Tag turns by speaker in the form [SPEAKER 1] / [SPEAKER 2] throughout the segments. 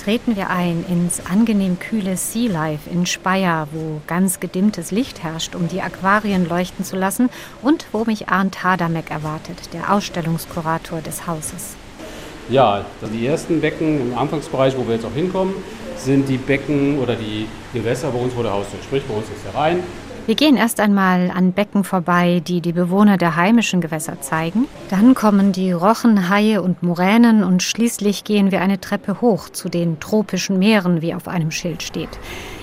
[SPEAKER 1] treten wir ein ins angenehm kühle Sea Life in Speyer, wo ganz gedimmtes Licht herrscht, um die Aquarien leuchten zu lassen und wo mich Arndt Hadamek erwartet, der Ausstellungskurator des Hauses.
[SPEAKER 2] Ja, die ersten Becken im Anfangsbereich, wo wir jetzt auch hinkommen, sind die Becken oder die Gewässer bei uns vor der Haustür. Sprich, bei uns ist der Rhein,
[SPEAKER 1] wir gehen erst einmal an Becken vorbei, die die Bewohner der heimischen Gewässer zeigen. Dann kommen die Rochen, Haie und Muränen und schließlich gehen wir eine Treppe hoch zu den tropischen Meeren, wie auf einem Schild steht.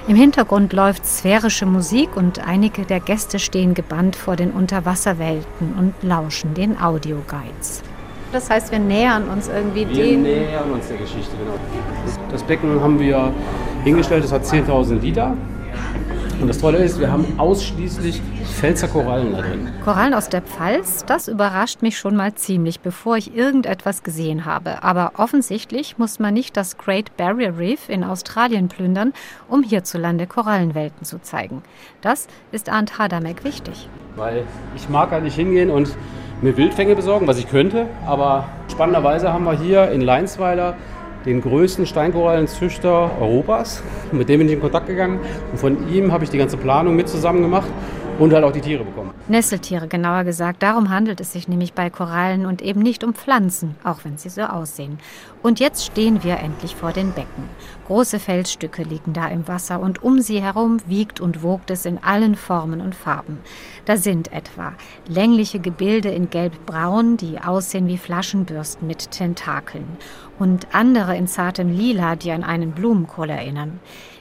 [SPEAKER 1] Im Hintergrund läuft sphärische Musik und einige der Gäste stehen gebannt vor den Unterwasserwelten und lauschen den Audioguides. Das heißt, wir nähern uns irgendwie
[SPEAKER 2] wir
[SPEAKER 1] dem.
[SPEAKER 2] Wir nähern uns der Geschichte, genau. Das Becken haben wir hingestellt, das hat 10.000 Liter. Und das Tolle ist, wir haben ausschließlich Pfälzer Korallen da drin.
[SPEAKER 1] Korallen aus der Pfalz, das überrascht mich schon mal ziemlich, bevor ich irgendetwas gesehen habe. Aber offensichtlich muss man nicht das Great Barrier Reef in Australien plündern, um hierzulande Korallenwelten zu zeigen. Das ist Arndt Hadamek wichtig.
[SPEAKER 2] Weil ich mag halt nicht hingehen und mir Wildfänge besorgen, was ich könnte. Aber spannenderweise haben wir hier in Leinsweiler den größten Steinkorallenzüchter Europas. Mit dem bin ich in Kontakt gegangen und von ihm habe ich die ganze Planung mit zusammen gemacht und halt auch die Tiere bekommen.
[SPEAKER 1] Nesseltiere genauer gesagt. Darum handelt es sich nämlich bei Korallen und eben nicht um Pflanzen, auch wenn sie so aussehen. Und jetzt stehen wir endlich vor den Becken. Große Felsstücke liegen da im Wasser und um sie herum wiegt und wogt es in allen Formen und Farben. Da sind etwa längliche Gebilde in gelb-braun, die aussehen wie Flaschenbürsten mit Tentakeln und andere in zartem Lila, die an einen Blumenkohl erinnern.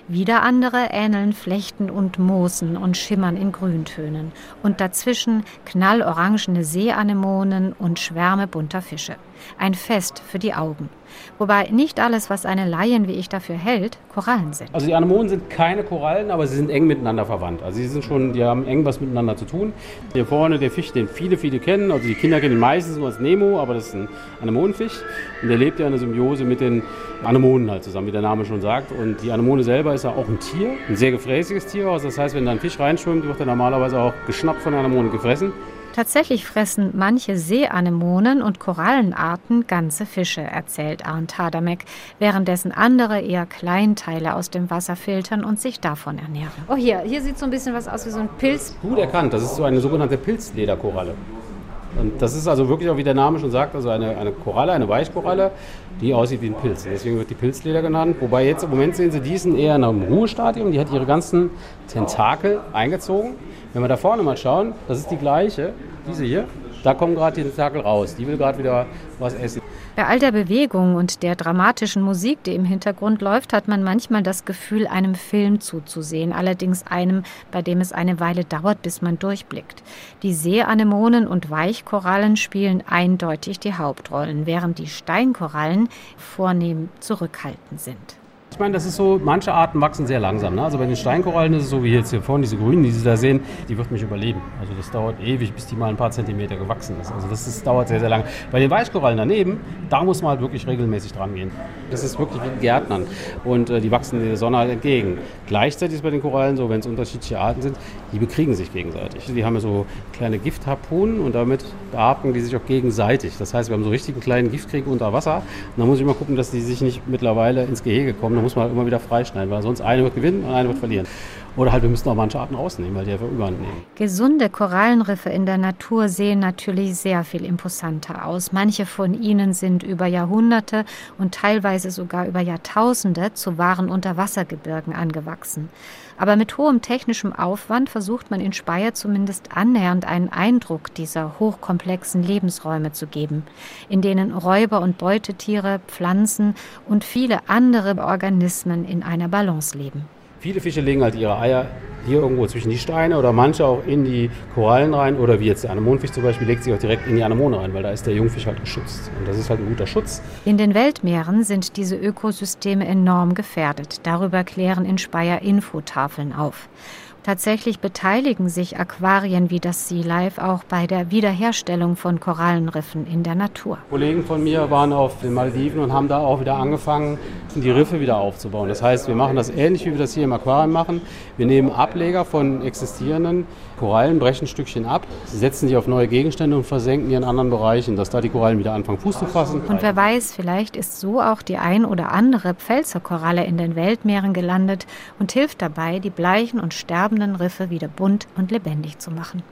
[SPEAKER 1] Wieder andere ähneln Flechten und Moosen und schimmern in Grüntönen. Und dazwischen knallorangene Seeanemonen und Schwärme bunter Fische. Ein Fest für die Augen. Wobei nicht alles, was eine Laien wie ich dafür hält, Korallen sind.
[SPEAKER 2] Also die Anemonen sind keine Korallen, aber sie sind eng miteinander verwandt. Also sie sind schon, die haben eng was miteinander zu tun. Hier vorne der Fisch, den viele, viele kennen. Also die Kinder kennen ihn meistens nur als Nemo, aber das ist ein Anemonenfisch. Und der lebt ja in der Symbiose mit den Anemonen halt zusammen, wie der Name schon sagt. Und die Anemone selber ist ja auch ein Tier, ein sehr gefräßiges Tier. Also das heißt, wenn da ein Fisch reinschwimmt, wird er normalerweise auch geschnappt von der Anemone gefressen.
[SPEAKER 1] Tatsächlich fressen manche Seeanemonen und Korallenarten ganze Fische, erzählt Arndt Hadamek, währenddessen andere eher Kleinteile aus dem Wasser filtern und sich davon ernähren. Oh, hier, hier sieht so ein bisschen was aus wie so ein Pilz.
[SPEAKER 2] Gut erkannt, das ist so eine sogenannte Pilzlederkoralle. Und das ist also wirklich auch, wie der Name schon sagt, also eine, eine Koralle, eine Weichkoralle, die aussieht wie ein Pilz. Deswegen wird die Pilzleder genannt. Wobei jetzt im Moment sehen Sie, die sind eher in einem Ruhestadium. Die hat ihre ganzen Tentakel eingezogen. Wenn wir da vorne mal schauen, das ist die gleiche, diese hier. Da kommen gerade die Tentakel raus. Die will gerade wieder was essen.
[SPEAKER 1] Bei all der Bewegung und der dramatischen Musik, die im Hintergrund läuft, hat man manchmal das Gefühl, einem Film zuzusehen, allerdings einem, bei dem es eine Weile dauert, bis man durchblickt. Die Seeanemonen und Weichkorallen spielen eindeutig die Hauptrollen, während die Steinkorallen vornehm zurückhaltend sind.
[SPEAKER 2] Ich meine, das ist so, manche Arten wachsen sehr langsam. Ne? Also bei den Steinkorallen ist es so wie jetzt hier vorne, diese grünen, die Sie da sehen, die wird mich überleben. Also das dauert ewig, bis die mal ein paar Zentimeter gewachsen ist. Also das ist, dauert sehr, sehr lange. Bei den Weichkorallen daneben, da muss man halt wirklich regelmäßig dran gehen. Das ist wirklich wie Gärtnern und äh, die wachsen der Sonne halt entgegen. Gleichzeitig ist bei den Korallen so, wenn es unterschiedliche Arten sind, die bekriegen sich gegenseitig. Die haben ja so kleine Giftharpunen und damit beatmen die sich auch gegenseitig. Das heißt, wir haben so richtig einen kleinen Giftkrieg unter Wasser. Und da muss ich immer gucken, dass die sich nicht mittlerweile ins Gehege kommen muss man halt immer wieder freischneiden, weil sonst eine wird gewinnen und eine wird verlieren. Oder halt, wir müssen auch manche Arten rausnehmen, weil die einfach überhand nehmen.
[SPEAKER 1] Gesunde Korallenriffe in der Natur sehen natürlich sehr viel imposanter aus. Manche von ihnen sind über Jahrhunderte und teilweise sogar über Jahrtausende zu wahren Unterwassergebirgen angewachsen. Aber mit hohem technischem Aufwand versucht man in Speyer zumindest annähernd einen Eindruck dieser hochkomplexen Lebensräume zu geben, in denen Räuber und Beutetiere, Pflanzen und viele andere Organismen in einer Balance leben.
[SPEAKER 2] Viele Fische legen halt ihre Eier hier irgendwo zwischen die Steine oder manche auch in die Korallen rein oder wie jetzt der Anemonenfisch zum Beispiel legt sich auch direkt in die Anemone rein, weil da ist der Jungfisch halt geschützt und das ist halt ein guter Schutz.
[SPEAKER 1] In den Weltmeeren sind diese Ökosysteme enorm gefährdet. Darüber klären in Speyer Infotafeln auf. Tatsächlich beteiligen sich Aquarien wie das Sea Life auch bei der Wiederherstellung von Korallenriffen in der Natur.
[SPEAKER 2] Kollegen von mir waren auf den Malediven und haben da auch wieder angefangen, die Riffe wieder aufzubauen. Das heißt, wir machen das ähnlich, wie wir das hier im Aquarium machen. Wir nehmen Ableger von existierenden Korallen, brechen Stückchen ab, setzen die auf neue Gegenstände und versenken die in anderen Bereichen, dass da die Korallen wieder anfangen Fuß zu fassen.
[SPEAKER 1] Und wer weiß, vielleicht ist so auch die ein oder andere Pfälzerkoralle in den Weltmeeren gelandet und hilft dabei, die bleichen und sterbenden Riffe wieder bunt und lebendig zu machen.